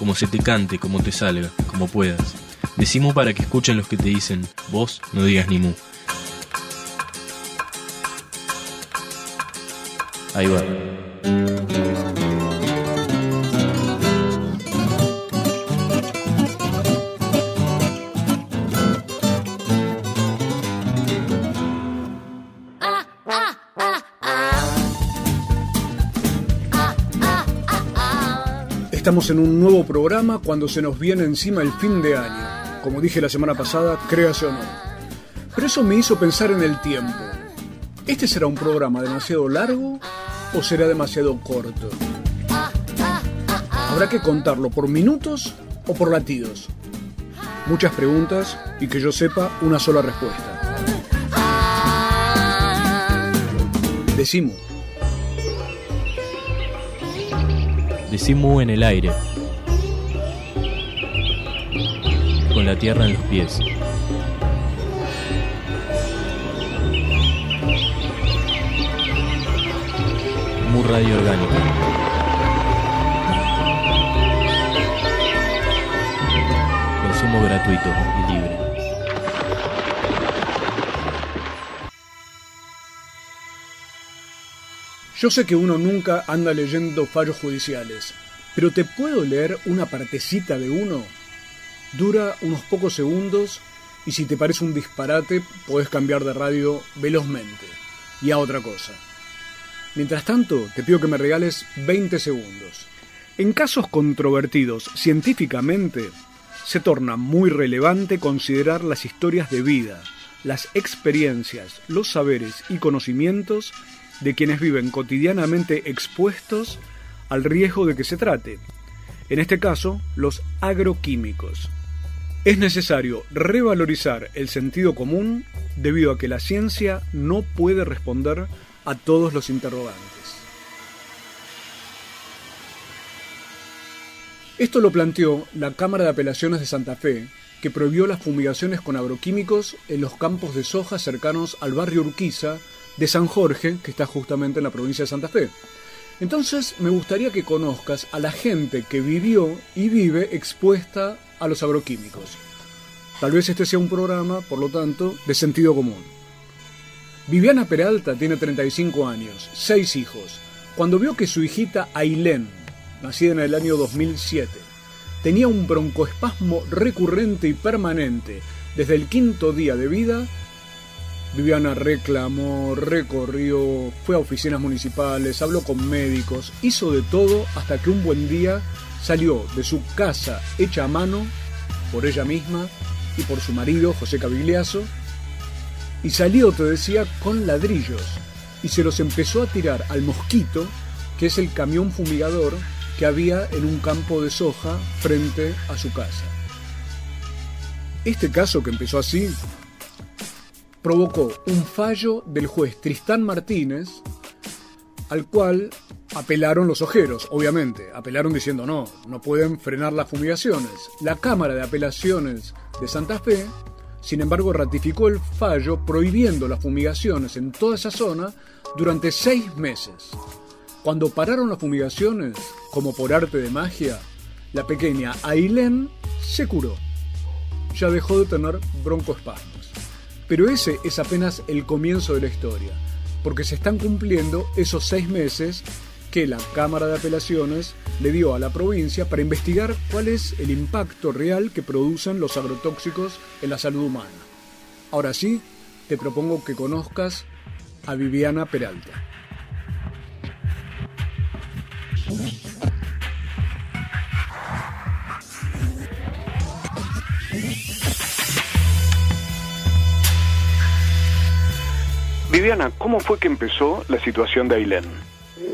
como se te cante, como te salga, como puedas. Decimu para que escuchen los que te dicen, vos no digas ni mu. Ahí va. Estamos en un nuevo programa cuando se nos viene encima el fin de año. Como dije la semana pasada, créase o no. Pero eso me hizo pensar en el tiempo. ¿Este será un programa demasiado largo o será demasiado corto? Habrá que contarlo por minutos o por latidos. Muchas preguntas y que yo sepa una sola respuesta. Decimos. Decimu en el aire. Con la tierra en los pies. Mu radio orgánica. Consumo gratuito y libre. Yo sé que uno nunca anda leyendo fallos judiciales, pero te puedo leer una partecita de uno. Dura unos pocos segundos y si te parece un disparate, podés cambiar de radio velozmente y a otra cosa. Mientras tanto, te pido que me regales 20 segundos. En casos controvertidos científicamente, se torna muy relevante considerar las historias de vida, las experiencias, los saberes y conocimientos de quienes viven cotidianamente expuestos al riesgo de que se trate, en este caso los agroquímicos. Es necesario revalorizar el sentido común debido a que la ciencia no puede responder a todos los interrogantes. Esto lo planteó la Cámara de Apelaciones de Santa Fe, que prohibió las fumigaciones con agroquímicos en los campos de soja cercanos al barrio Urquiza de San Jorge, que está justamente en la provincia de Santa Fe. Entonces me gustaría que conozcas a la gente que vivió y vive expuesta a los agroquímicos. Tal vez este sea un programa, por lo tanto, de sentido común. Viviana Peralta tiene 35 años, 6 hijos. Cuando vio que su hijita Ailén, nacida en el año 2007, tenía un broncoespasmo recurrente y permanente desde el quinto día de vida, Viviana reclamó, recorrió, fue a oficinas municipales, habló con médicos, hizo de todo hasta que un buen día salió de su casa hecha a mano por ella misma y por su marido, José Cavigliazo, y salió, te decía, con ladrillos y se los empezó a tirar al mosquito, que es el camión fumigador que había en un campo de soja frente a su casa. Este caso que empezó así provocó un fallo del juez Tristán Martínez, al cual apelaron los ojeros, obviamente. Apelaron diciendo no, no pueden frenar las fumigaciones. La Cámara de Apelaciones de Santa Fe, sin embargo, ratificó el fallo prohibiendo las fumigaciones en toda esa zona durante seis meses. Cuando pararon las fumigaciones, como por arte de magia, la pequeña Ailén se curó. Ya dejó de tener broncoespasmos. Pero ese es apenas el comienzo de la historia, porque se están cumpliendo esos seis meses que la Cámara de Apelaciones le dio a la provincia para investigar cuál es el impacto real que producen los agrotóxicos en la salud humana. Ahora sí, te propongo que conozcas a Viviana Peralta. Viviana, ¿cómo fue que empezó la situación de Ailén?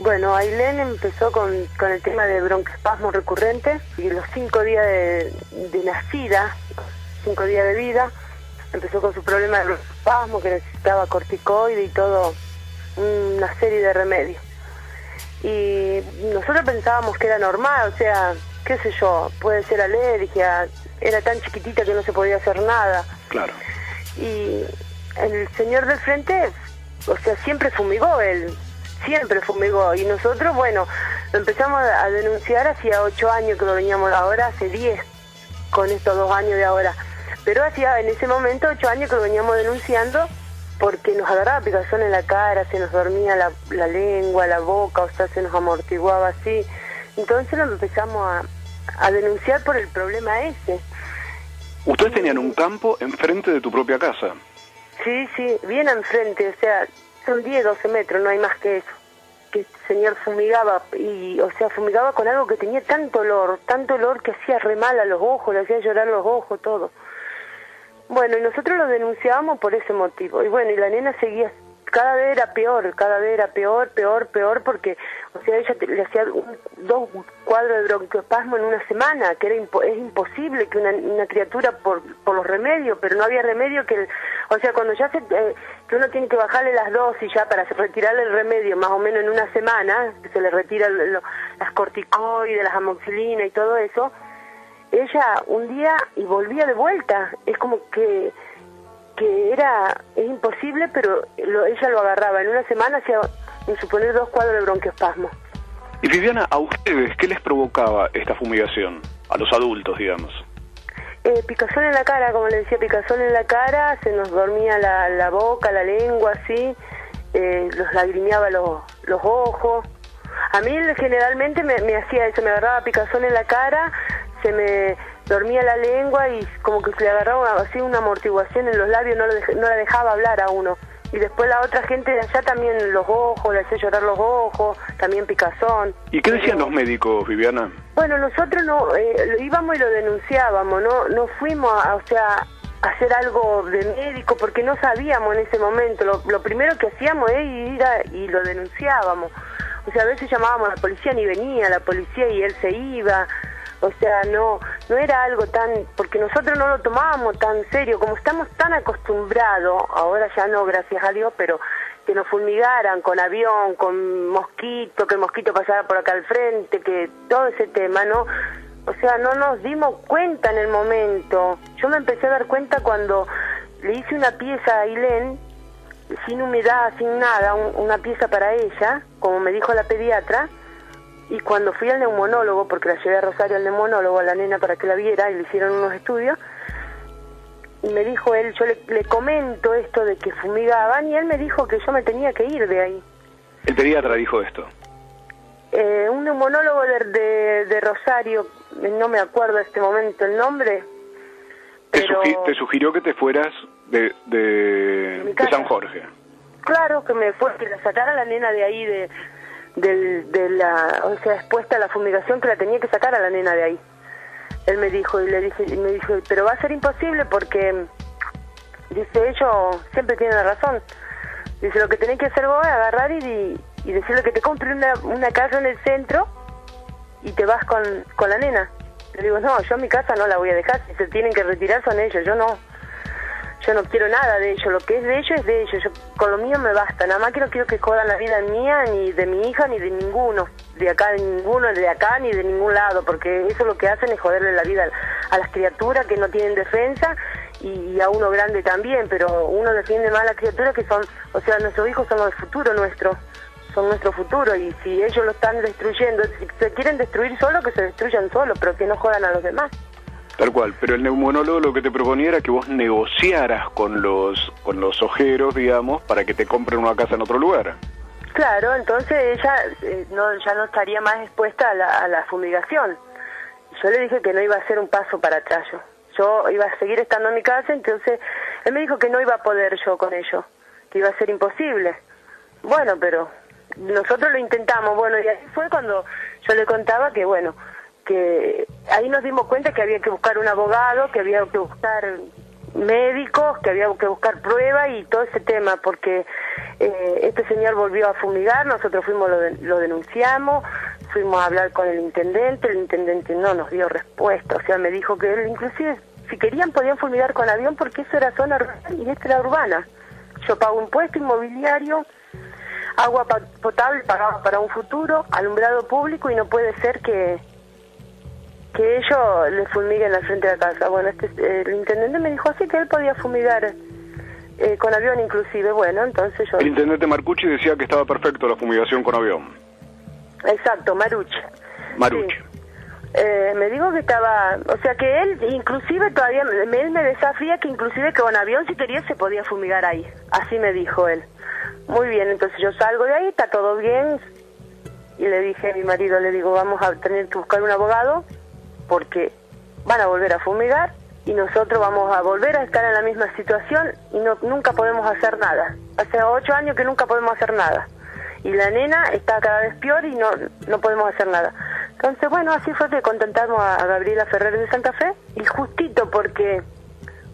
Bueno, Ailén empezó con, con el tema de broncoespasmo recurrente y los cinco días de, de nacida, cinco días de vida, empezó con su problema de broncoespasmo, que necesitaba corticoide y todo, una serie de remedios. Y nosotros pensábamos que era normal, o sea, qué sé yo, puede ser alergia, era tan chiquitita que no se podía hacer nada. Claro. Y el señor del frente, o sea, siempre fumigó él, siempre fumigó. Y nosotros, bueno, lo empezamos a denunciar hacía ocho años que lo veníamos ahora, hace diez, con estos dos años de ahora. Pero hacía en ese momento ocho años que lo veníamos denunciando porque nos agarraba picazón en la cara, se nos dormía la, la lengua, la boca, o sea, se nos amortiguaba así. Entonces lo empezamos a, a denunciar por el problema ese. Ustedes tenían un campo enfrente de tu propia casa. Sí, sí, bien enfrente, o sea, son 10, 12 metros, no hay más que eso. Que el señor fumigaba, y, o sea, fumigaba con algo que tenía tanto olor, tanto olor que hacía re mal a los ojos, le hacía llorar los ojos, todo. Bueno, y nosotros lo denunciábamos por ese motivo. Y bueno, y la nena seguía, cada vez era peor, cada vez era peor, peor, peor, porque, o sea, ella le hacía un- dos cuadros de broncoespasmo en una semana, que era impo- es imposible que una, una criatura por, por los remedios, pero no había remedio que, el- o sea, cuando ya se, eh, que uno tiene que bajarle las dosis ya para retirarle el remedio, más o menos en una semana, que se le retira las corticoides, las amoxilinas y todo eso, ella un día y volvía de vuelta. Es como que que era es imposible, pero lo- ella lo agarraba. En una semana hacía, en suponer, dos cuadros de broncoespasmo. Y Viviana, ¿a ustedes qué les provocaba esta fumigación? A los adultos, digamos. Eh, picazón en la cara, como le decía, picazón en la cara, se nos dormía la, la boca, la lengua, así, eh, los lagrimeaba los, los ojos. A mí generalmente me, me hacía eso, me agarraba picazón en la cara, se me dormía la lengua y como que se le agarraba así una amortiguación en los labios, no, lo dej- no la dejaba hablar a uno. Y después la otra gente de allá también los ojos, le hacía llorar los ojos, también picazón. ¿Y qué decían los médicos, Viviana? bueno, nosotros no eh, lo íbamos y lo denunciábamos, no no fuimos a, o sea, a hacer algo de médico porque no sabíamos en ese momento. Lo, lo primero que hacíamos es ir a- y lo denunciábamos. O sea, a veces llamábamos a la policía ni venía la policía y él se iba. O sea, no no era algo tan porque nosotros no lo tomábamos tan serio, como estamos tan acostumbrados, ahora ya no, gracias a Dios, pero que nos fulmigaran con avión, con mosquito, que el mosquito pasara por acá al frente, que todo ese tema, ¿no? O sea, no nos dimos cuenta en el momento. Yo me empecé a dar cuenta cuando le hice una pieza a Ailén, sin humedad, sin nada, un- una pieza para ella, como me dijo la pediatra, y cuando fui al neumonólogo, porque la llevé a Rosario al neumonólogo, a la nena para que la viera, y le hicieron unos estudios, y me dijo él, yo le, le comento esto de que fumigaban, y él me dijo que yo me tenía que ir de ahí. El pediatra dijo esto. Eh, un neumonólogo de, de, de Rosario, no me acuerdo en este momento el nombre, Te, sugi- te sugirió que te fueras de, de, de. San Jorge. claro que me fue, que la sacara la nena de ahí, de, del, de la, o sea, expuesta a la fumigación, que la tenía que sacar a la nena de ahí. Él me dijo, y le dije, y me dijo, pero va a ser imposible porque, dice, ellos siempre tienen razón. Dice, lo que tenés que hacer vos es agarrar y, y decirle que te compre una, una casa en el centro y te vas con, con la nena. Le digo, no, yo mi casa no la voy a dejar, si se tienen que retirar son ellos, yo no. Yo no quiero nada de ellos, lo que es de ellos es de ellos, yo con lo mío me basta, nada más que no quiero que jodan la vida mía, ni de mi hija, ni de ninguno, de acá, de ninguno, de acá, ni de ningún lado, porque eso lo que hacen es joderle la vida a las criaturas que no tienen defensa y a uno grande también, pero uno defiende más a las criaturas que son, o sea, nuestros hijos son el futuro nuestro, son nuestro futuro y si ellos lo están destruyendo, si se quieren destruir solo, que se destruyan solo, pero que no jodan a los demás. Tal cual, pero el neumonólogo lo que te proponía era que vos negociaras con los con los ojeros, digamos, para que te compren una casa en otro lugar. Claro, entonces ella eh, no, ya no estaría más expuesta a la, a la fumigación. Yo le dije que no iba a hacer un paso para atrás yo. Yo iba a seguir estando en mi casa, entonces él me dijo que no iba a poder yo con ello, que iba a ser imposible. Bueno, pero nosotros lo intentamos, bueno, y así fue cuando yo le contaba que, bueno, que ahí nos dimos cuenta que había que buscar un abogado, que había que buscar médicos, que había que buscar pruebas y todo ese tema, porque Eh, este señor volvió a fumigar, nosotros fuimos, lo, lo denunciamos, fuimos a hablar con el intendente, el intendente no nos dio respuesta, o sea, me dijo que él inclusive si querían podían fumigar con avión porque eso era zona rural y esta era urbana. Yo pago impuesto inmobiliario, agua potable pagaba para un futuro, alumbrado público y no puede ser que que ellos le fumiguen la frente de la casa. Bueno, este, el intendente me dijo así que él podía fumigar eh, con avión inclusive. Bueno, entonces yo... El intendente Marcucci decía que estaba perfecto la fumigación con avión. Exacto, Marucci. Marucci. Eh, me dijo que estaba, o sea que él inclusive todavía, él me desafía que inclusive que con avión si quería se podía fumigar ahí, así me dijo él. Muy bien, entonces yo salgo de ahí, está todo bien, y le dije a mi marido, le digo, vamos a tener que buscar un abogado porque van a volver a fumigar y nosotros vamos a volver a estar en la misma situación y no nunca podemos hacer nada. Hace ocho años que nunca podemos hacer nada. Y la nena está cada vez peor y no, no podemos hacer nada. Entonces, bueno, así fue que contentamos a, Gabriela Ferrer de Santa Fe y justito porque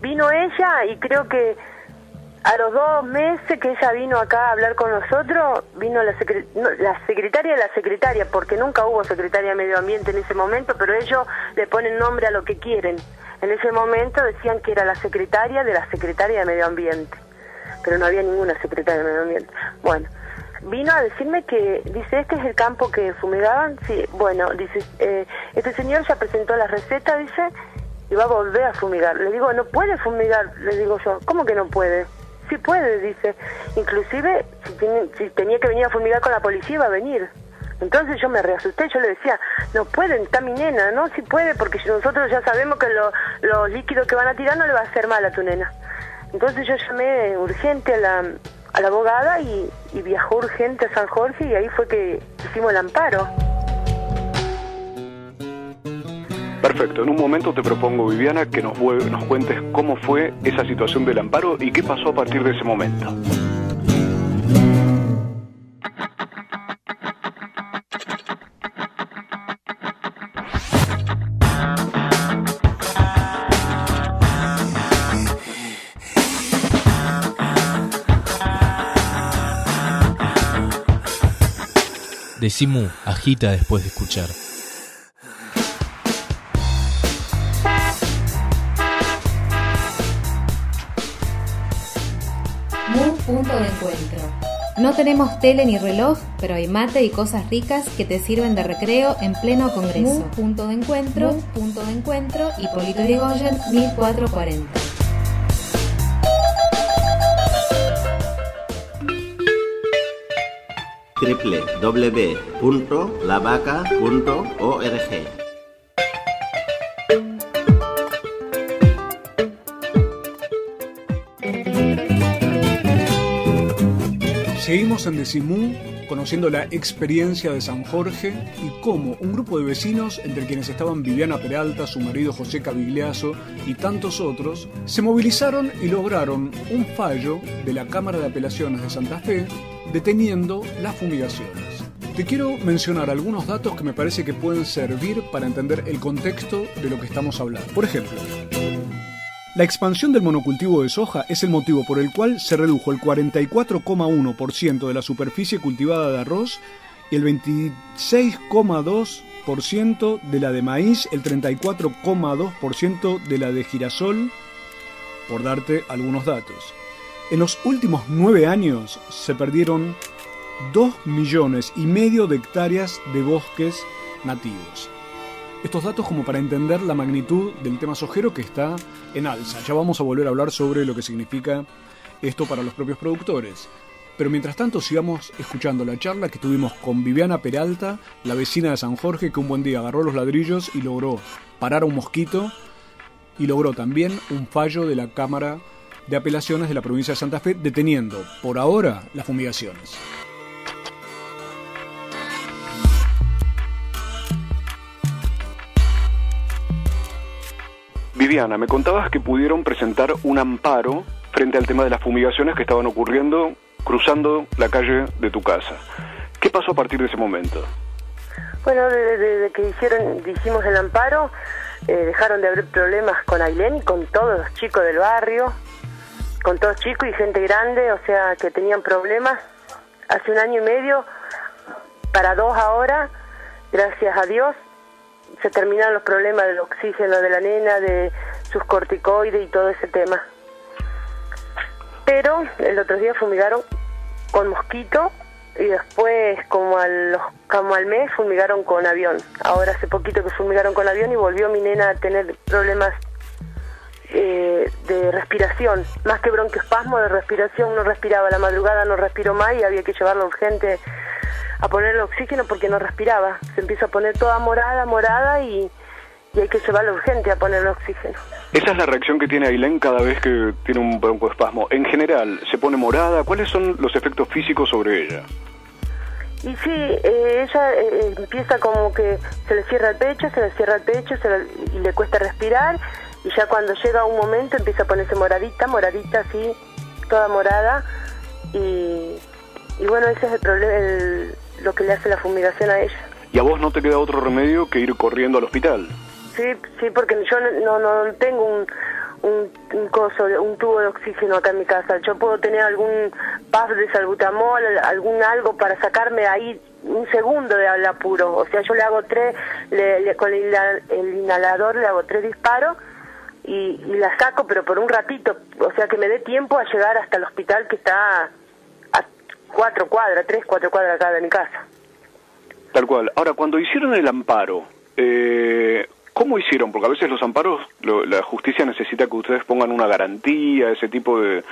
vino ella y creo que a los dos meses que ella vino acá a hablar con nosotros, vino la, la secretaria de la secretaria, porque nunca hubo secretaria de Medio Ambiente en ese momento, pero ellos le ponen nombre a lo que quieren. En ese momento decían que era la secretaria de la secretaria de Medio Ambiente, pero no había ninguna secretaria de Medio Ambiente. Bueno, vino a decirme que, dice, este es el campo que fumigaban. Sí, bueno, dice, eh, este señor ya presentó la receta, dice, y va a volver a fumigar. Le digo, no puede fumigar, le digo yo, ¿cómo que no puede? Sí puede, dice. Inclusive, si, tenía que venir a fumigar con la policía, iba a venir. Entonces yo me reasusté, yo le decía, no pueden, está mi nena, no, sí puede, porque nosotros ya sabemos que los líquidos que van a tirar no le va a hacer mal a tu nena. Entonces yo llamé urgente a la, a la abogada y, viajó urgente a San Jorge y ahí fue que hicimos el amparo. Perfecto, en un momento te propongo, Viviana, que nos, cuentes cómo fue esa situación del amparo y qué pasó a partir de ese momento. Decimu agita después de escuchar. Encuentro. No tenemos tele ni reloj, pero hay mate y cosas ricas que te sirven de recreo en pleno congreso. punto de encuentro, punto de encuentro y Polito Yrigoyen 1440. www.lavaca.org. Seguimos en Decimú conociendo la experiencia de San Jorge y cómo un grupo de vecinos, entre quienes estaban Viviana Peralta, su marido José Cavigliazo y tantos otros, se movilizaron y lograron un fallo de la Cámara de Apelaciones de Santa Fe deteniendo las fumigaciones. Te quiero mencionar algunos datos que me parece que pueden servir para entender el contexto de lo que estamos hablando. Por ejemplo, la expansión del monocultivo de soja es el motivo por el cual se redujo el 44,1% de la superficie cultivada de arroz y el 26,2% de la de maíz, el 34,2% de la de girasol, por darte algunos datos. En los últimos nueve años se perdieron dos millones y medio de hectáreas de bosques nativos. Estos datos como para entender la magnitud del tema sojero que está en alza. Ya vamos a volver a hablar sobre lo que significa esto para los propios productores. Pero mientras tanto sigamos escuchando la charla que tuvimos con Viviana Peralta, la vecina de San Jorge, que un buen día agarró los ladrillos y logró parar a un mosquito y logró también un fallo de la Cámara de Apelaciones de la provincia de Santa Fe, deteniendo por ahora las fumigaciones. Viviana, me contabas que pudieron presentar un amparo frente al tema de las fumigaciones que estaban ocurriendo cruzando la calle de tu casa. ¿Qué pasó a partir de ese momento? Bueno, desde, que hicieron, hicimos el amparo, eh, dejaron de haber problemas con Ailén y con todos los chicos del barrio con todos chicos y gente grande, o sea, que tenían problemas. Hace un año y medio, para dos ahora, gracias a Dios, se terminaron los problemas del oxígeno de la nena, de sus corticoides y todo ese tema. Pero el otro día fumigaron con mosquito y después como al, como al mes fumigaron con avión. Ahora hace poquito que fumigaron con avión y volvió mi nena a tener problemas eh, de respiración, más que broncoespasmo de respiración, no respiraba, la madrugada no respiró más y había que llevarla urgente a ponerle oxígeno porque no respiraba. Se empieza a poner toda morada, morada y, y hay que llevarla urgente a ponerle oxígeno. Esa es la reacción que tiene Ailén cada vez que tiene un broncoespasmo. En general, ¿se pone morada? ¿Cuáles son los efectos físicos sobre ella? Y sí, eh, ella eh, empieza como que se le cierra el pecho, se le cierra el pecho y le cuesta respirar y ya cuando llega un momento empieza a ponerse moradita, moradita así, toda morada y, y bueno, ese es el problema, lo que le hace la fumigación a ella. ¿Y a vos no te queda otro remedio que ir corriendo al hospital? Sí, sí, porque yo no, no, tengo un, un, coso, un tubo de oxígeno acá en mi casa. Yo puedo tener algún puff de salbutamol, algún algo para sacarme ahí un segundo de apuro. O sea, yo le hago tres, le, con el, inhalador le hago tres disparos y, y, la saco, pero por un ratito. O sea, que me dé tiempo a llegar hasta el hospital que está cuatro cuadras, tres, cuatro cuadras acá de mi casa. Tal cual. Ahora, cuando hicieron el amparo, eh, ¿Cómo hicieron? Porque a veces los amparos, la justicia necesita que ustedes pongan una garantía, ese tipo de,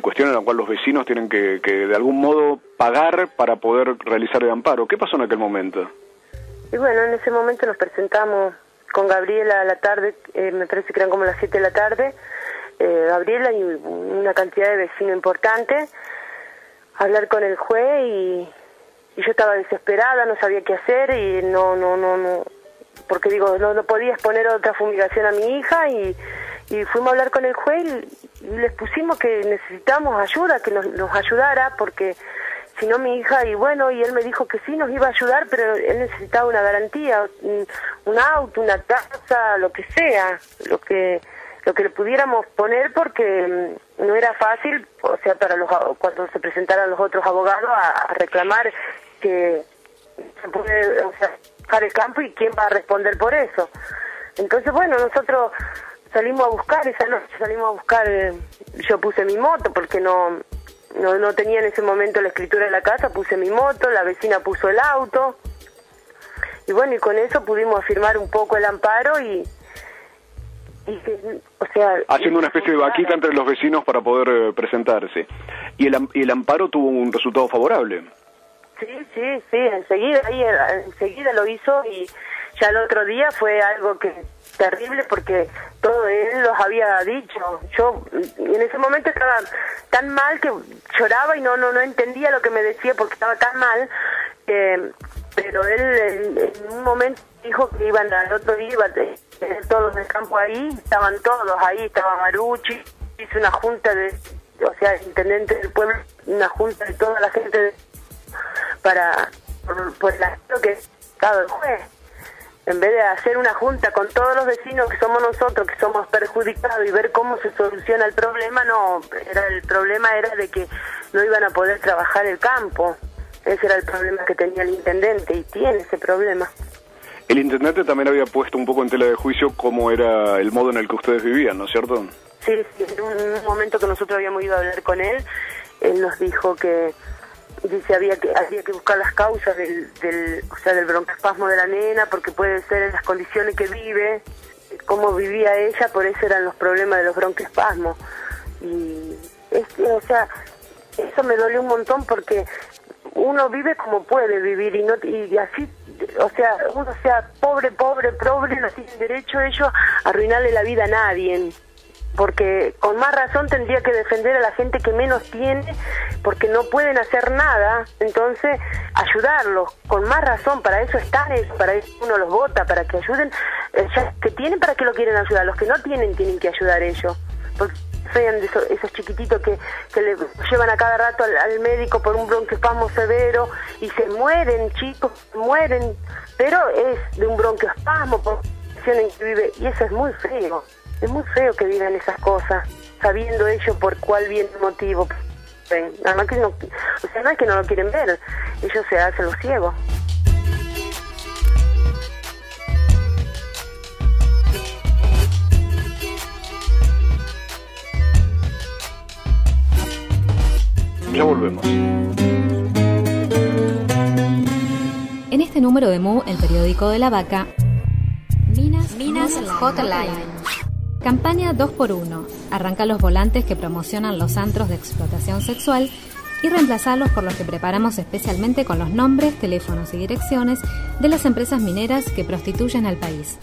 cuestiones en la cual los vecinos tienen que, de algún modo pagar para poder realizar el amparo. ¿Qué pasó en aquel momento? Y bueno, en ese momento nos presentamos con Gabriela a la tarde, eh, me parece que eran como las 7 de la tarde, eh, Gabriela y una cantidad de vecinos importante, hablar con el juez y, yo estaba desesperada, no sabía qué hacer y no, no, no, no porque digo, no, no podía exponer otra fumigación a mi hija y, y fuimos a hablar con el juez y, les pusimos que necesitamos ayuda, que nos, nos ayudara, porque si no mi hija, y bueno, y él me dijo que sí nos iba a ayudar, pero él necesitaba una garantía, un, auto, una casa, lo que sea, lo que lo que le pudiéramos poner porque mm, no era fácil, o sea, para los cuando se presentaran los otros abogados a, reclamar que se puede, o sea, el campo y quién va a responder por eso. Entonces, bueno, nosotros salimos a buscar, esa noche salimos a buscar, eh, yo puse mi moto porque no, no, no tenía en ese momento la escritura en la casa, puse mi moto, la vecina puso el auto, y bueno, y con eso pudimos afirmar un poco el amparo y o sea... Haciendo una especie de vaquita entre los vecinos para poder eh, presentarse. ¿Y el, y el amparo tuvo un resultado favorable? Sí, sí, sí, enseguida, ahí, enseguida lo hizo y ya el otro día fue algo que terrible porque todo él los había dicho. Yo en ese momento estaba tan mal que lloraba y no no no entendía lo que me decía porque estaba tan mal. Eh, pero él en, un momento dijo que iban al otro día, iban todos del campo ahí, estaban todos ahí, estaba Maruchi, hizo una junta de, o sea, el intendente del pueblo, una junta de toda la gente de para por, el aspecto que es el juez. En vez de hacer una junta con todos los vecinos que somos nosotros, que somos perjudicados y ver cómo se soluciona el problema, no, era el problema era de que no iban a poder trabajar el campo. Ese era el problema que tenía el intendente y tiene ese problema. El intendente también había puesto un poco en tela de juicio cómo era el modo en el que ustedes vivían, ¿no es cierto? Sí, sí, en un momento que nosotros habíamos ido a hablar con él, él nos dijo que dice había que había que buscar las causas del, del o sea del broncoespasmo de la nena porque puede ser en las condiciones que vive cómo vivía ella por eso eran los problemas de los broncoespasmos y o sea eso me dolió un montón porque uno vive como puede vivir y no y así o sea uno sea pobre pobre pobre no tiene derecho ellos a arruinarle la vida a nadie. Porque con más razón tendría que defender a la gente que menos tiene, porque no pueden hacer nada, entonces ayudarlos, con más razón, para eso están, para eso uno los vota, para que ayuden, eh, que tienen, para que lo quieren ayudar, los que no tienen tienen que ayudar ellos, sean esos, esos chiquititos que, que le llevan a cada rato al, médico por un broncoespasmo severo y se mueren, chicos, mueren, pero es de un broncoespasmo por la en que vive, y eso es muy feo. Es muy feo que digan esas cosas. sabiendo ellos por cuál bien motivo. Nada que no, o sea, no es que no lo quieren ver, ellos se hacen los ciegos. Ya volvemos. En este número de Mu, el periódico de la vaca, Minas, Minas Hotline. Campaña 2x1. Arranca los volantes que promocionan los antros de explotación sexual y reemplazarlos por los que preparamos especialmente con los nombres, teléfonos y direcciones de las empresas mineras que prostituyen al país.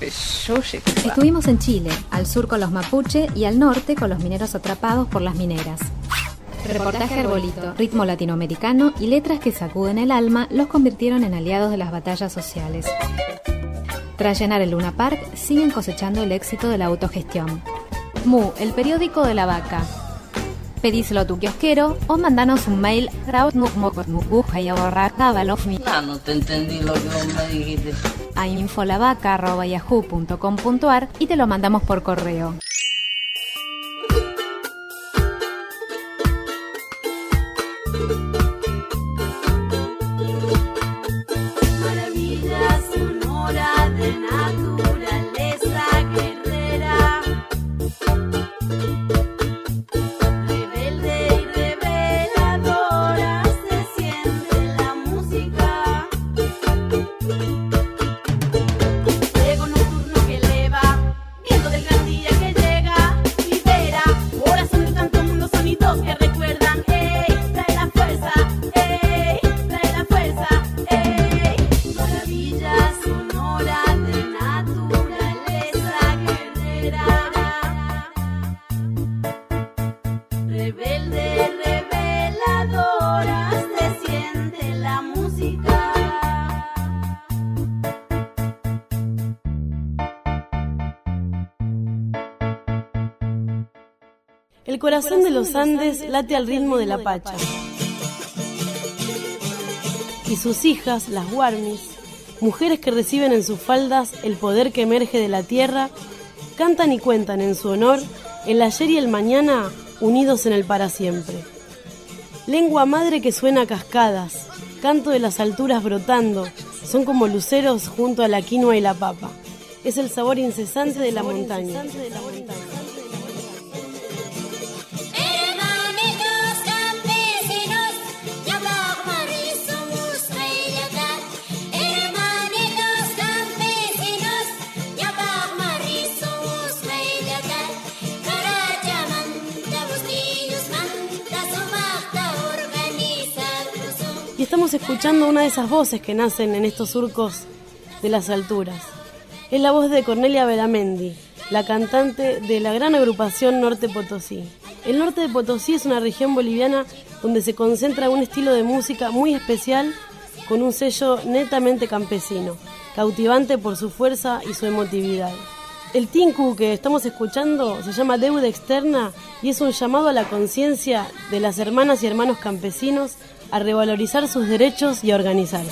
Estuvimos en Chile, al sur con los mapuche y al norte con los mineros atrapados por las mineras. Reportaje arbolito, ritmo latinoamericano y letras que sacuden el alma los convirtieron en aliados de las batallas sociales. Tras llenar el Luna Park, siguen cosechando el éxito de la autogestión. Mu, el periódico de la vaca. Pedíselo a tu kiosquero o mandanos un mail Ah, no te entendí lo que vos me dijiste. a infolavaca.yahoo.com.ar y te lo mandamos por correo. El corazón de los Andes late al ritmo de la pacha. Y sus hijas, las Warmis, mujeres que reciben en sus faldas el poder que emerge de la tierra, cantan y cuentan en su honor el ayer y el mañana unidos en el para siempre. Lengua madre que suena a cascadas, canto de las alturas brotando, son como luceros junto a la quinoa y la papa. Es el sabor incesante de la montaña. Estamos escuchando una de esas voces que nacen en estos surcos de las alturas. Es la voz de Cornelia Beramendi, la cantante de la gran agrupación Norte Potosí. El norte de Potosí es una región boliviana donde se concentra un estilo de música muy especial con un sello netamente campesino, cautivante por su fuerza y su emotividad. El tinku que estamos escuchando se llama Deuda Externa y es un llamado a la conciencia de las hermanas y hermanos campesinos a revalorizar sus derechos y a organizarse.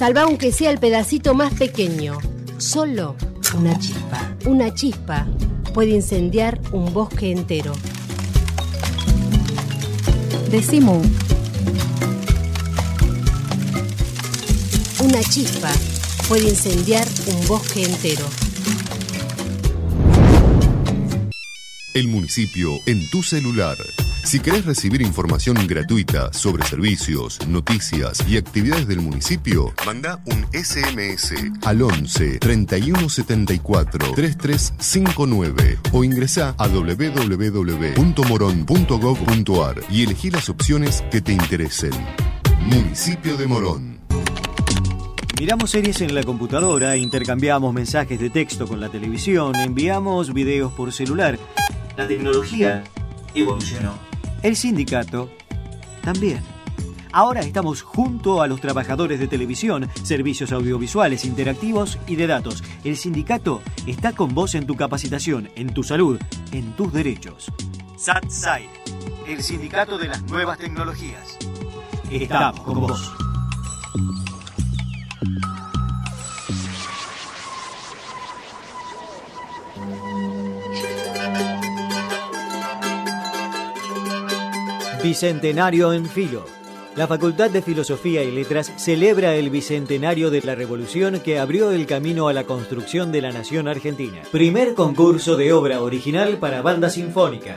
Salva aunque sea el pedacito más pequeño. Solo una chispa. Una chispa puede incendiar un bosque entero. Decimu. Una chispa puede incendiar un bosque entero. El municipio en tu celular. Si querés recibir información gratuita sobre servicios, noticias y actividades del municipio, manda un SMS al 11 3174 3359 o ingresa a www.moron.gov.ar y elegí las opciones que te interesen. Municipio de Morón. Miramos series en la computadora, intercambiamos mensajes de texto con la televisión, enviamos videos por celular. La tecnología evolucionó. El sindicato también. Ahora estamos junto a los trabajadores de televisión, servicios audiovisuales, interactivos y de datos. El sindicato está con vos en tu capacitación, en tu salud, en tus derechos. SATSAI, el sindicato de las nuevas tecnologías. Estamos con vos. Bicentenario en Filo. La Facultad de Filosofía y Letras celebra el bicentenario de la revolución que abrió el camino a la construcción de la nación argentina. Primer concurso de obra original para banda sinfónica.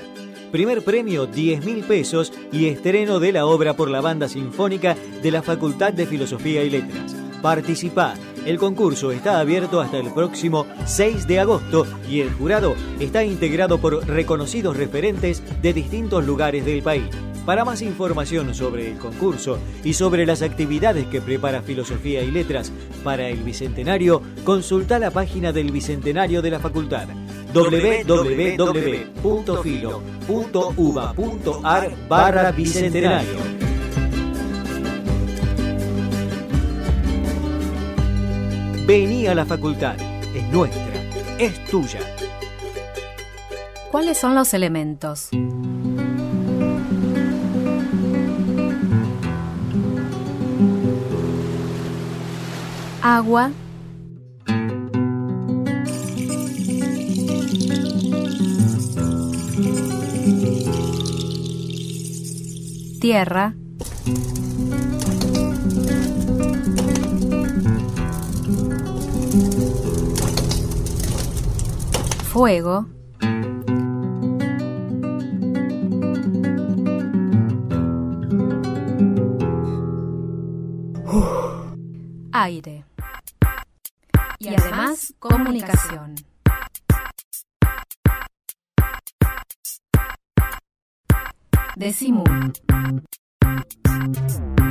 Primer premio 10 mil pesos y estreno de la obra por la banda sinfónica de la Facultad de Filosofía y Letras. Participa. El concurso está abierto hasta el próximo 6 de agosto y el jurado está integrado por reconocidos referentes de distintos lugares del país. Para más información sobre el concurso y sobre las actividades que prepara Filosofía y Letras para el Bicentenario, consulta la página del Bicentenario de la Facultad www.filo.uba.ar barra Bicentenario. Vení a la facultad, es nuestra, es tuya. ¿Cuáles son los elementos? Agua. Tierra. Fuego. Aire. Además comunicación. Decimu.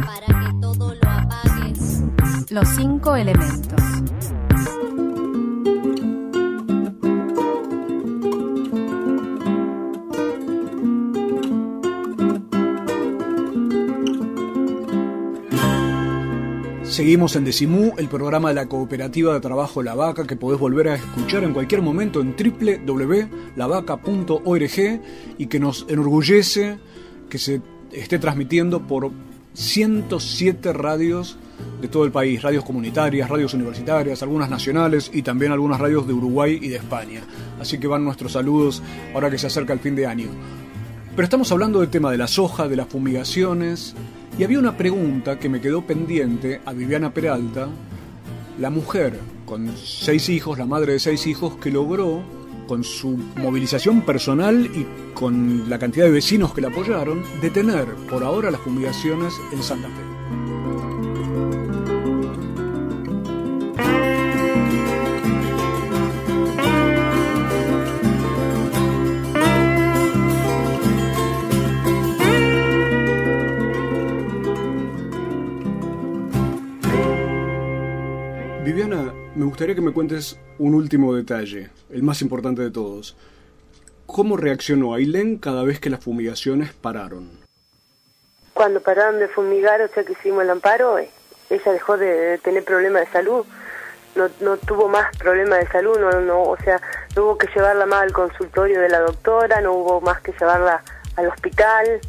Para que todo lo apagues. Los cinco elementos. Seguimos en Decimú, el programa de la cooperativa de trabajo La Vaca que podés volver a escuchar en cualquier momento en www.lavaca.org y que nos enorgullece que se esté transmitiendo por 107 radios de todo el país, radios comunitarias, radios universitarias, algunas nacionales y también algunas radios de Uruguay y de España. Así que van nuestros saludos ahora que se acerca el fin de año. Pero estamos hablando del tema de la soja, de las fumigaciones, y había una pregunta que me quedó pendiente a Viviana Peralta, la mujer con seis hijos, la madre de seis hijos, que logró, con su movilización personal y con la cantidad de vecinos que la apoyaron, detener por ahora las fumigaciones en Santa Fe. Me gustaría que me cuentes un último detalle, el más importante de todos. ¿Cómo reaccionó Ailén cada vez que las fumigaciones pararon? Cuando pararon de fumigar, o sea que hicimos el amparo, eh, ella dejó de, de tener problemas de salud. No, no tuvo más problemas de salud, no, no, o sea, no hubo que llevarla más al consultorio de la doctora, no hubo más que llevarla al hospital,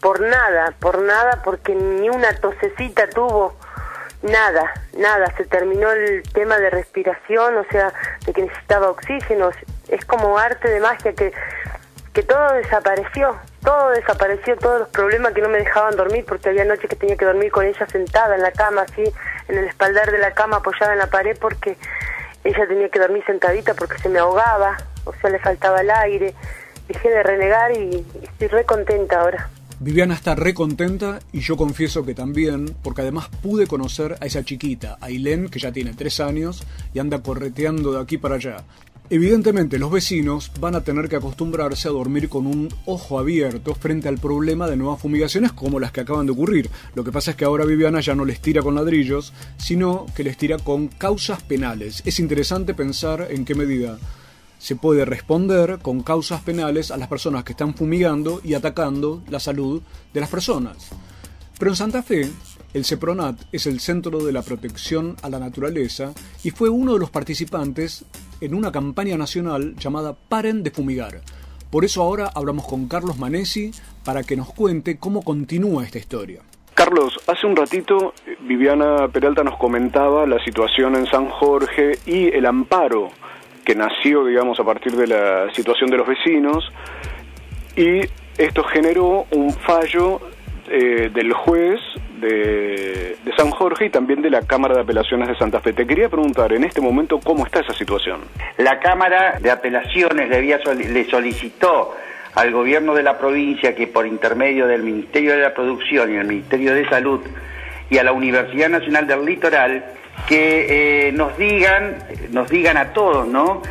por nada, por nada, porque ni una tosecita tuvo, nada, nada, se terminó el tema de respiración, o sea, de que necesitaba oxígeno, es como arte de magia que, que todo desapareció, todo desapareció, todos los problemas que no me dejaban dormir, porque había noches que tenía que dormir con ella sentada en la cama, así, en el espaldar de la cama apoyada en la pared, porque ella tenía que dormir sentadita porque se me ahogaba, o sea, le faltaba el aire, dejé de renegar y estoy re contenta ahora. Viviana está re contenta y yo confieso que también, porque además pude conocer a esa chiquita, a Ailén, que ya tiene tres años y anda correteando de aquí para allá. Evidentemente los vecinos van a tener que acostumbrarse a dormir con un ojo abierto frente al problema de nuevas fumigaciones como las que acaban de ocurrir. Lo que pasa es que ahora Viviana ya no les tira con ladrillos, sino que les tira con causas penales. Es interesante pensar en qué medida se puede responder con causas penales a las personas que están fumigando y atacando la salud de las personas. Pero en Santa Fe, el CEPRONAT es el Centro de la Protección a la Naturaleza y fue uno de los participantes en una campaña nacional llamada Paren de Fumigar. Por eso ahora hablamos con Carlos Manesi para que nos cuente cómo continúa esta historia. Carlos, hace un ratito Viviana Peralta nos comentaba la situación en San Jorge y el amparo que nació, digamos, a partir de la situación de los vecinos, y esto generó un fallo eh, del juez de, de, San Jorge y también de la Cámara de Apelaciones de Santa Fe. Te quería preguntar en este momento cómo está esa situación. La Cámara de Apelaciones le, había, le solicitó al gobierno de la provincia que por intermedio del Ministerio de la Producción y el Ministerio de Salud y a la Universidad Nacional del Litoral que eh, nos digan, nos digan a todos, ¿no?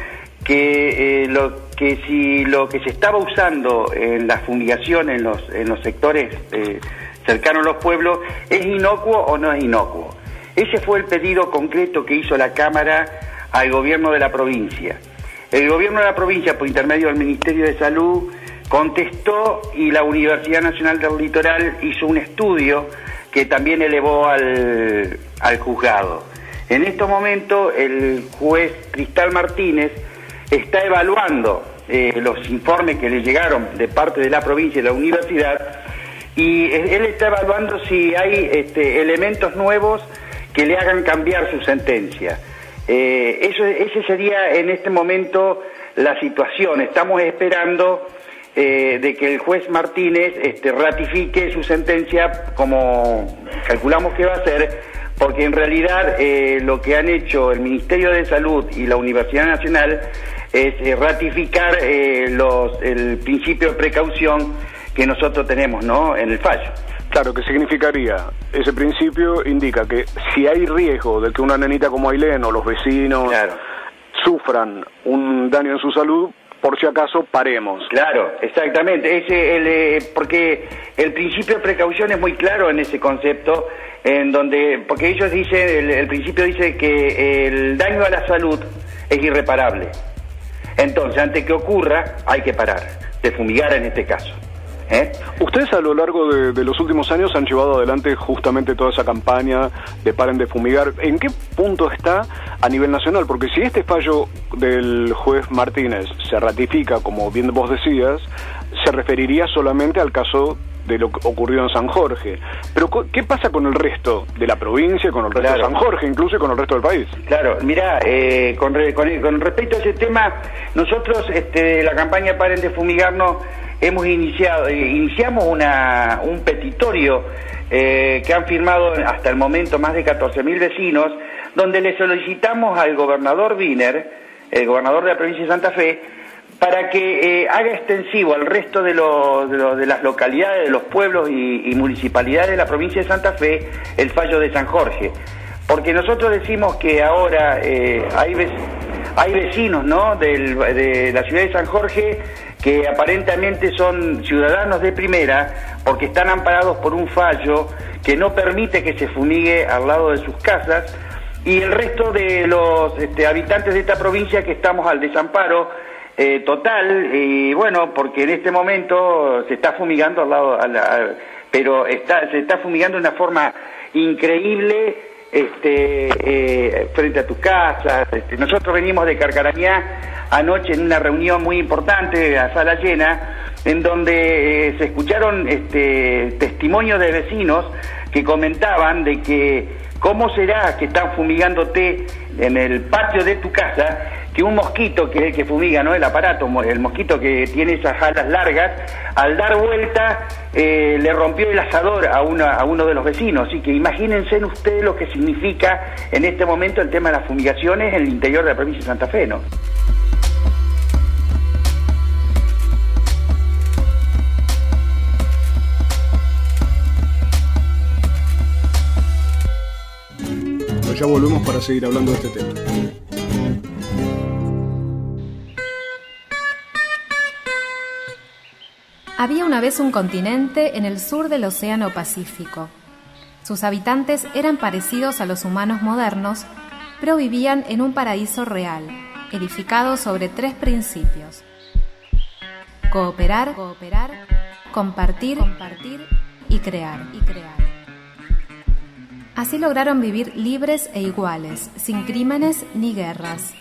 Que, eh, lo, que si lo que se estaba usando en la fumigación en los, en los sectores eh, cercanos a los pueblos es inocuo o no es inocuo. Ese fue el pedido concreto que hizo la Cámara al gobierno de la provincia. El gobierno de la provincia, por intermedio del Ministerio de Salud, contestó y la Universidad Nacional del Litoral hizo un estudio que también elevó al, al juzgado. En estos momentos el juez Cristal Martínez está evaluando eh, los informes que le llegaron de parte de la provincia y de la universidad y él está evaluando si hay este, elementos nuevos que le hagan cambiar su sentencia. Eh, eso, ese sería en este momento la situación. Estamos esperando eh, de que el juez Martínez este, ratifique su sentencia como calculamos que va a ser porque en realidad eh, lo que han hecho el Ministerio de Salud y la Universidad Nacional es eh, ratificar eh, los, el principio de precaución que nosotros tenemos ¿no? en el fallo. Claro, ¿qué significaría? Ese principio indica que si hay riesgo de que una nenita como Ailén o los vecinos sufran un daño en su salud, por si acaso paremos. Claro, exactamente. Ese, el, porque el principio de precaución es muy claro en ese concepto en donde, porque ellos dicen, el, principio dice que el daño a la salud es irreparable. Entonces, antes que ocurra, hay que parar, de fumigar en este caso. ¿Eh? Ustedes a lo largo de, los últimos años han llevado adelante justamente toda esa campaña de paren de fumigar. ¿En qué punto está a nivel nacional? Porque si este fallo del juez Martínez se ratifica, como bien vos decías, se referiría solamente al caso de lo ocurrido en San Jorge. Pero ¿qué pasa con el resto de la provincia, con el resto de San Jorge, incluso con el resto del país? Claro, mira, eh, con, con, respecto a ese tema, nosotros, este, la campaña Paren de Fumigarnos, hemos iniciado, eh, iniciamos un petitorio eh, que han firmado hasta el momento más de 14.000 vecinos, donde le solicitamos al gobernador Wiener, el gobernador de la provincia de Santa Fe, para que eh, haga extensivo al resto de, de, las localidades, de los pueblos y, municipalidades de la provincia de Santa Fe el fallo de San Jorge. Porque nosotros decimos que ahora eh, hay, hay vecinos ¿no? de la ciudad de San Jorge que aparentemente son ciudadanos de primera porque están amparados por un fallo que no permite que se fumigue al lado de sus casas y el resto de los este, habitantes de esta provincia que estamos al desamparo eh, total, y bueno, porque en este momento se está fumigando al lado, pero está, se está fumigando de una forma increíble este, eh, frente a tu casa. Este, nosotros venimos de Carcarañá anoche en una reunión muy importante, a sala llena, en donde eh, se escucharon este, testimonios de vecinos que comentaban de que ¿Cómo será que están fumigándote en el patio de tu casa que un mosquito, que es el que fumiga, ¿no? El aparato, el mosquito que tiene esas alas largas, al dar vuelta eh, le rompió el asador a, una, a uno de los vecinos. Así que imagínense ustedes lo que significa en este momento el tema de las fumigaciones en el interior de la provincia de Santa Fe, ¿no? Ya volvemos para seguir hablando de este tema. Había una vez un continente en el sur del Océano Pacífico. Sus habitantes eran parecidos a los humanos modernos, pero vivían en un paraíso real, edificado sobre tres principios. Cooperar, cooperar, compartir, compartir y crear, y crear. Así lograron vivir libres e iguales, sin crímenes ni guerras.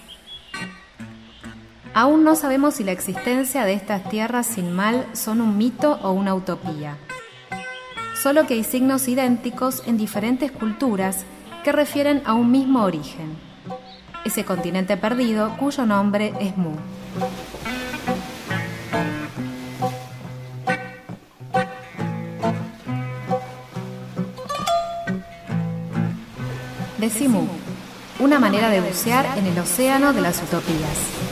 Aún no sabemos si la existencia de estas tierras sin mal son un mito o una utopía. Solo que hay signos idénticos en diferentes culturas que refieren a un mismo origen. Ese continente perdido cuyo nombre es Mu. Decimu, una manera de bucear en el océano de las utopías.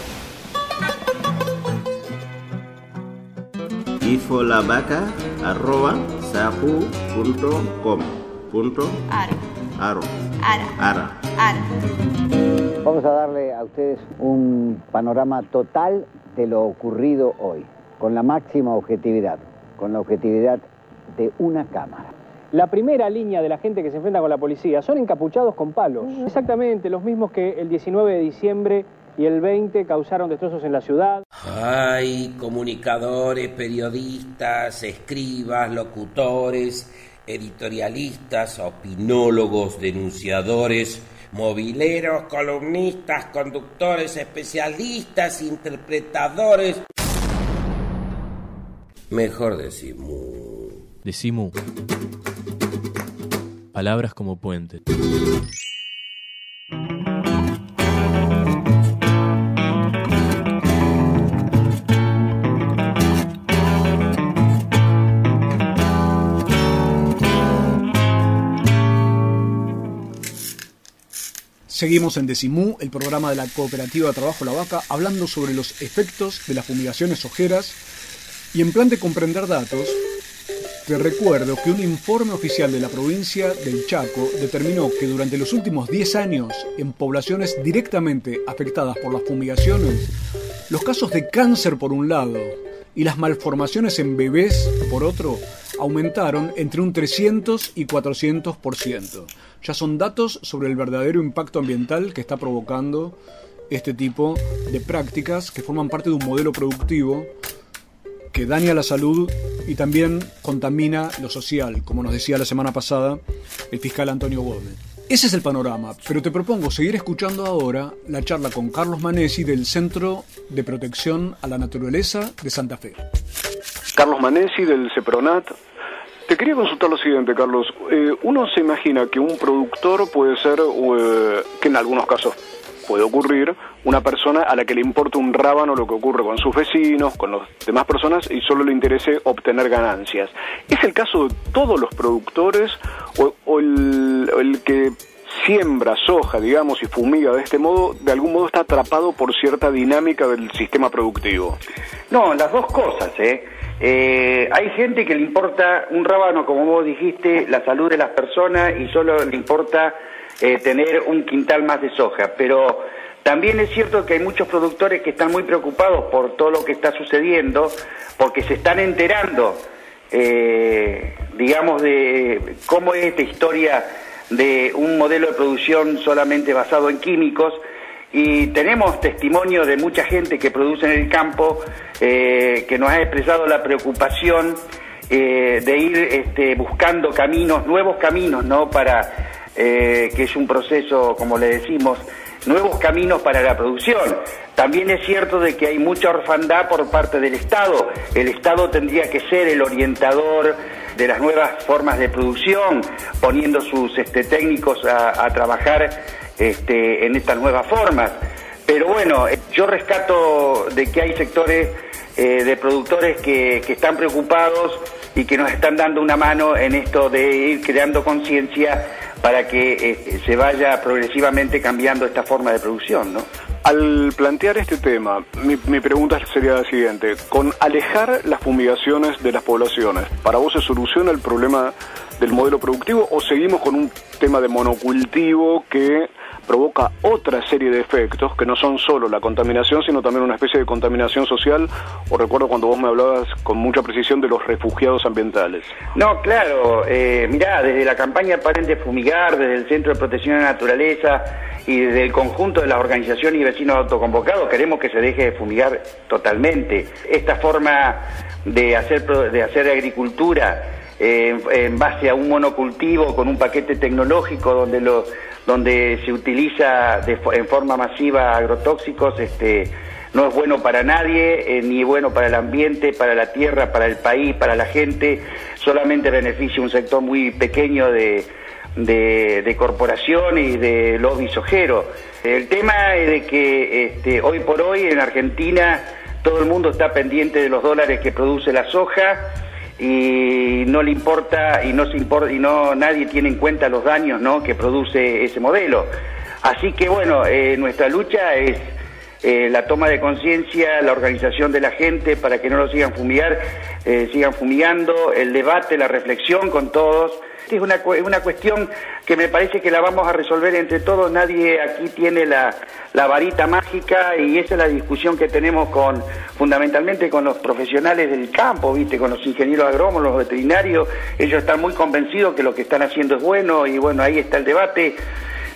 Punto aro. Ara. Vamos a darle a ustedes un panorama total de lo ocurrido hoy, con la máxima objetividad, con la objetividad de una cámara. La primera línea de la gente que se enfrenta con la policía son encapuchados con palos. Exactamente, los mismos que el 19 de diciembre y el 20 causaron destrozos en la ciudad. Hay comunicadores, periodistas, escribas, locutores, editorialistas, opinólogos, denunciadores, mobileros, columnistas, conductores, especialistas, interpretadores. Mejor decimos. Decimu. Palabras como puente. Seguimos en Decimú, el programa de la Cooperativa Trabajo La Vaca, hablando sobre los efectos de las fumigaciones ojeras. Y en plan de comprender datos, te recuerdo que un informe oficial de la provincia del Chaco determinó que durante los últimos 10 años, en poblaciones directamente afectadas por las fumigaciones, los casos de cáncer por un lado y las malformaciones en bebés por otro aumentaron entre un 300 y 400%. Ya son datos sobre el verdadero impacto ambiental que está provocando este tipo de prácticas que forman parte de un modelo productivo que daña la salud y también contamina lo social, como nos decía la semana pasada el fiscal Antonio Gómez. Ese es el panorama, pero te propongo seguir escuchando ahora la charla con Carlos Manesi del Centro de Protección a la Naturaleza de Santa Fe. Carlos Manesi del CEPRONAT. Te quería consultar lo siguiente, Carlos. Eh, uno se imagina que un productor puede ser, eh, que en algunos casos puede ocurrir, una persona a la que le importa un rábano lo que ocurre con sus vecinos, con las demás personas y solo le interese obtener ganancias. ¿Es el caso de todos los productores o, el que siembra soja, digamos, y fumiga de este modo, de algún modo está atrapado por cierta dinámica del sistema productivo? No, las dos cosas, ¿eh? Eh, hay gente que le importa un rábano, como vos dijiste, la salud de las personas y solo le importa eh, tener un quintal más de soja, pero también es cierto que hay muchos productores que están muy preocupados por todo lo que está sucediendo, porque se están enterando, eh, digamos, de cómo es esta historia de un modelo de producción solamente basado en químicos y tenemos testimonio de mucha gente que produce en el campo eh, que nos ha expresado la preocupación eh, de ir este, buscando caminos, nuevos caminos, ¿no? Para eh, que es un proceso, como le decimos, nuevos caminos para la producción. También es cierto de que hay mucha orfandad por parte del Estado. El Estado tendría que ser el orientador de las nuevas formas de producción, poniendo sus este, técnicos a, a trabajar este, en estas nuevas formas. Pero bueno, eh, yo rescato de que hay sectores eh, de productores que, que están preocupados y que nos están dando una mano en esto de ir creando conciencia para que eh, se vaya progresivamente cambiando esta forma de producción, ¿no? Al plantear este tema, mi, mi pregunta sería la siguiente. Con alejar las fumigaciones de las poblaciones, ¿para vos se soluciona el problema del modelo productivo o seguimos con un tema de monocultivo que provoca otra serie de efectos que no son solo la contaminación, sino también una especie de contaminación social. O recuerdo cuando vos me hablabas con mucha precisión de los refugiados ambientales. No, claro, eh, mirá, desde la campaña Paren de Fumigar, desde el Centro de Protección de la Naturaleza y desde el conjunto de las organizaciones y vecinos autoconvocados queremos que se deje de fumigar totalmente. Esta forma de hacer, de hacer agricultura en base a un monocultivo con un paquete tecnológico donde lo donde se utiliza de en forma masiva agrotóxicos este no es bueno para nadie eh, ni bueno para el ambiente para la tierra para el país para la gente solamente beneficia un sector muy pequeño de de, de corporaciones y de lobbies ojeros. El tema es de que este, hoy por hoy en Argentina todo el mundo está pendiente de los dólares que produce la soja y no le importa y no se importa y no nadie tiene en cuenta los daños ¿no? que produce ese modelo. Así que bueno, eh, nuestra lucha es eh, la toma de conciencia, la organización de la gente para que no lo sigan fumigar, eh, sigan fumigando, el debate, la reflexión con todos. Es una, es una cuestión que me parece que la vamos a resolver entre todos, nadie aquí tiene la, la varita mágica y esa es la discusión que tenemos con fundamentalmente con los profesionales del campo, viste, con los ingenieros agrónomos, los veterinarios, ellos están muy convencidos que lo que están haciendo es bueno y bueno, ahí está el debate.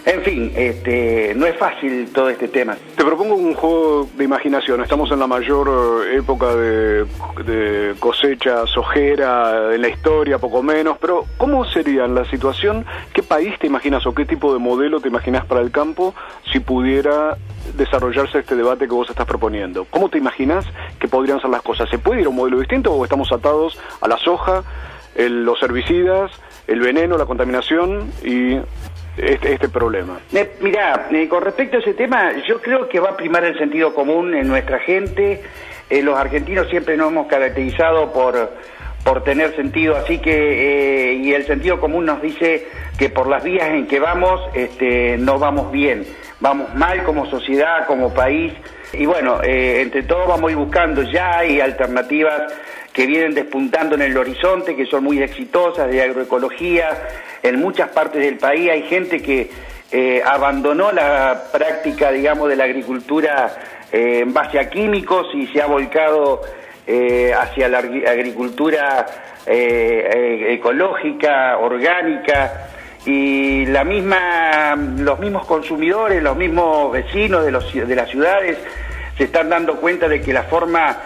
En fin, este, no es fácil todo este tema. Te propongo un juego de imaginación. Estamos en la mayor eh, época de, cosecha sojera en la historia, poco menos, pero ¿cómo sería la situación? ¿Qué país te imaginas o qué tipo de modelo te imaginas para el campo si pudiera desarrollarse este debate que vos estás proponiendo? ¿Cómo te imaginas que podrían ser las cosas? ¿Se puede ir a un modelo distinto o estamos atados a la soja, el- los herbicidas, el veneno, la contaminación y este, este problema? Eh, mirá, con respecto a ese tema, yo creo que va a primar el sentido común en nuestra gente. Eh, los argentinos siempre nos hemos caracterizado por, por tener sentido, así que, eh, y el sentido común nos dice que por las vías en que vamos, este, no vamos bien. Vamos mal como sociedad, como país. Y bueno, eh, entre todos vamos a ir buscando, ya hay alternativas que vienen despuntando en el horizonte, que son muy exitosas, de agroecología. En muchas partes del país hay gente que eh, abandonó la práctica, digamos, de la agricultura eh, en base a químicos y se ha volcado eh, hacia la agri- agricultura ecológica, orgánica y la misma, los mismos consumidores, los mismos vecinos de, los, de las ciudades se están dando cuenta de que la forma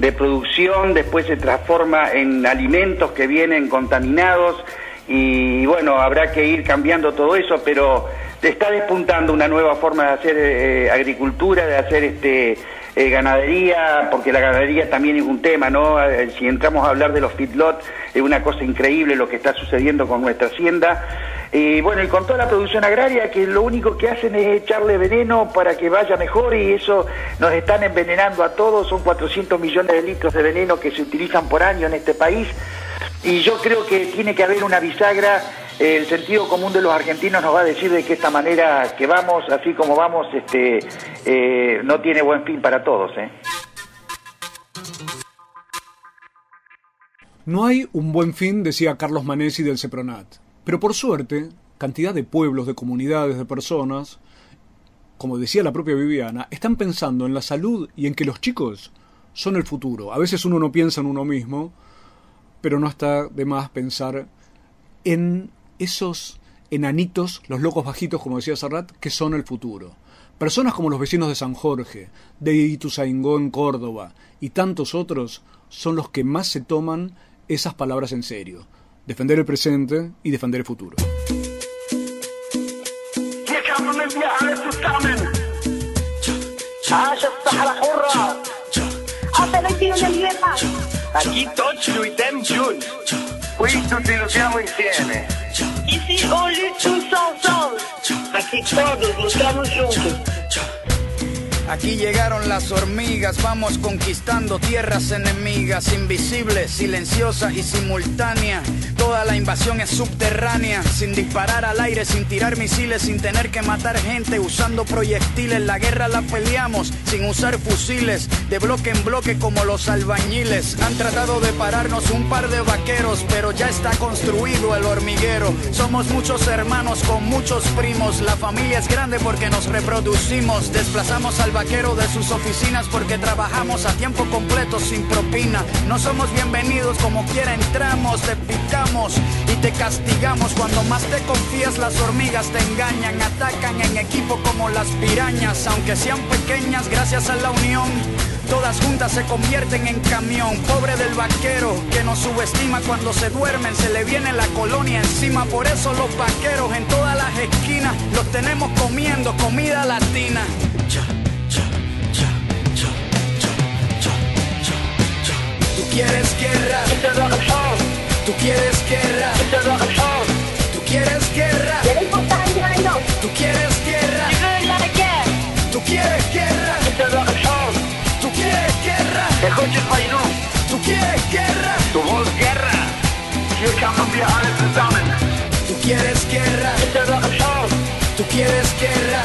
de producción después se transforma en alimentos que vienen contaminados y bueno, habrá que ir cambiando todo eso, pero está despuntando una nueva forma de hacer eh, agricultura, de hacer este eh, ganadería, porque la ganadería también es un tema, ¿no? Eh, Si entramos a hablar de los feedlot, es una cosa increíble lo que está sucediendo con nuestra hacienda. Y bueno, y con toda la producción agraria, que lo único que hacen es echarle veneno para que vaya mejor y eso nos están envenenando a todos, son 400 millones de litros de veneno que se utilizan por año en este país. Y yo creo que tiene que haber una bisagra, eh, el sentido común de los argentinos nos va a decir de que esta manera que vamos, así como vamos, este, eh, no tiene buen fin para todos. ¿eh? No hay un buen fin, decía Carlos Manesi del CEPRONAT. Pero por suerte, cantidad de pueblos, de comunidades, de personas, como decía la propia Viviana, están pensando en la salud y en que los chicos son el futuro. A veces uno no piensa en uno mismo, pero no está de más pensar en esos enanitos, los locos bajitos, como decía Serrat, que son el futuro. Personas como los vecinos de San Jorge, de Ituzaingó en Córdoba y tantos otros son los que más se toman esas palabras en serio. Defender el presente y defender el futuro. Aquí qui tutti lottiamo insieme. Ici on lutte tous ensemble. Aquí todos luchamos juntos. Aquí llegaron las hormigas, vamos conquistando tierras enemigas, invisibles, silenciosa y simultánea. Toda la invasión es subterránea, sin disparar al aire, sin tirar misiles, sin tener que matar gente, usando proyectiles. La guerra la peleamos sin usar fusiles, de bloque en bloque como los albañiles. Han tratado de pararnos un par de vaqueros, pero ya está construido el hormiguero. Somos muchos hermanos con muchos primos, la familia es grande porque nos reproducimos, desplazamos al vaquero de sus oficinas porque trabajamos a tiempo completo sin propina. No somos bienvenidos como quiera entramos, te picamos y te castigamos. Cuando más te confías las hormigas te engañan, atacan en equipo como las pirañas, aunque sean pequeñas gracias a la unión. Todas juntas se convierten en camión, pobre del vaquero que nos subestima cuando se duermen, se le viene la colonia encima. Por eso los vaqueros en todas las esquinas los tenemos comiendo comida latina. Quieres guerra. Tú quieres guerra. Tú quieres guerra. Tú quieres guerra. Tú quieres guerra. Tú quieres guerra. Tú quieres guerra. du willst Guerra. Hier kämpfen wir alle zusammen. Tú quieres guerra. Tú quieres guerra.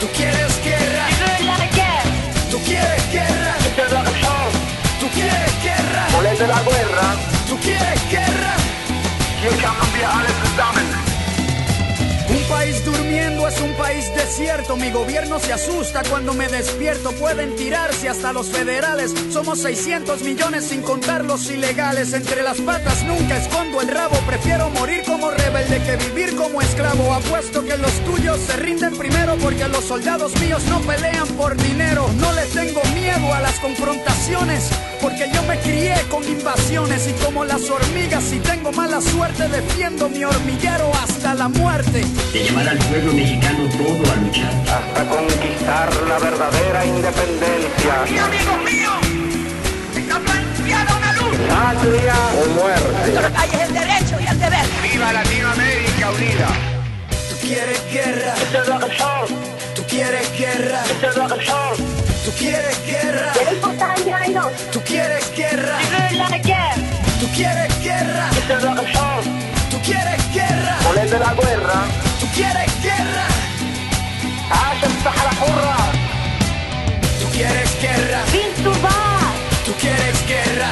tú quieres guerra, tú quieres guerra, tú quieres guerra, Volete la guerra? tú quieres guerra. Kämpfen wir alle país durmiendo es un país desierto. Mi gobierno se asusta cuando me despierto. Pueden tirarse hasta los federales. Somos 600 millones sin contar los ilegales. Entre las patas nunca escondo el rabo. Prefiero morir como rebelde que vivir como esclavo. Apuesto que los tuyos se rinden primero porque los soldados míos no pelean por dinero. No le tengo miedo a las confrontaciones porque yo me crié con invasiones y como las hormigas si tengo mala suerte defiendo mi hormiguero hasta la muerte llevar al pueblo mexicano todo a luchar. Hasta conquistar la verdadera independencia. ¡Mi amigos míos! ¡Está planteada una luz! ¡Patria o muerte! Nuestra calle el derecho y el deber. ¡Viva Latinoamérica unida! Tú quieres guerra. Esa es la razón. Tú quieres guerra. Esa es la razón. Tú quieres guerra. Tú quieres guerra. Tú quieres guerra. Esa es la razón. Tú quieres guerra. Poner de la guerra quieres guerra. Tú quieres guerra. Tú quieres guerra.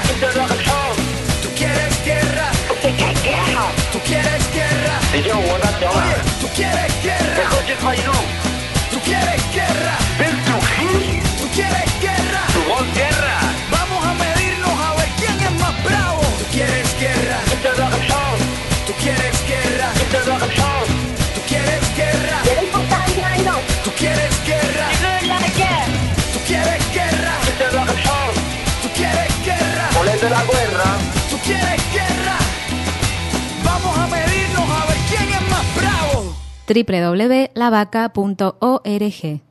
Tú quieres guerra. Tú quieres guerra. Tú quieres guerra. Tú quieres guerra. Tú quieres Volete la guerra? tú quieres guerra. Vamos a medirnos a ver quién es más bravo. www.lavaca.org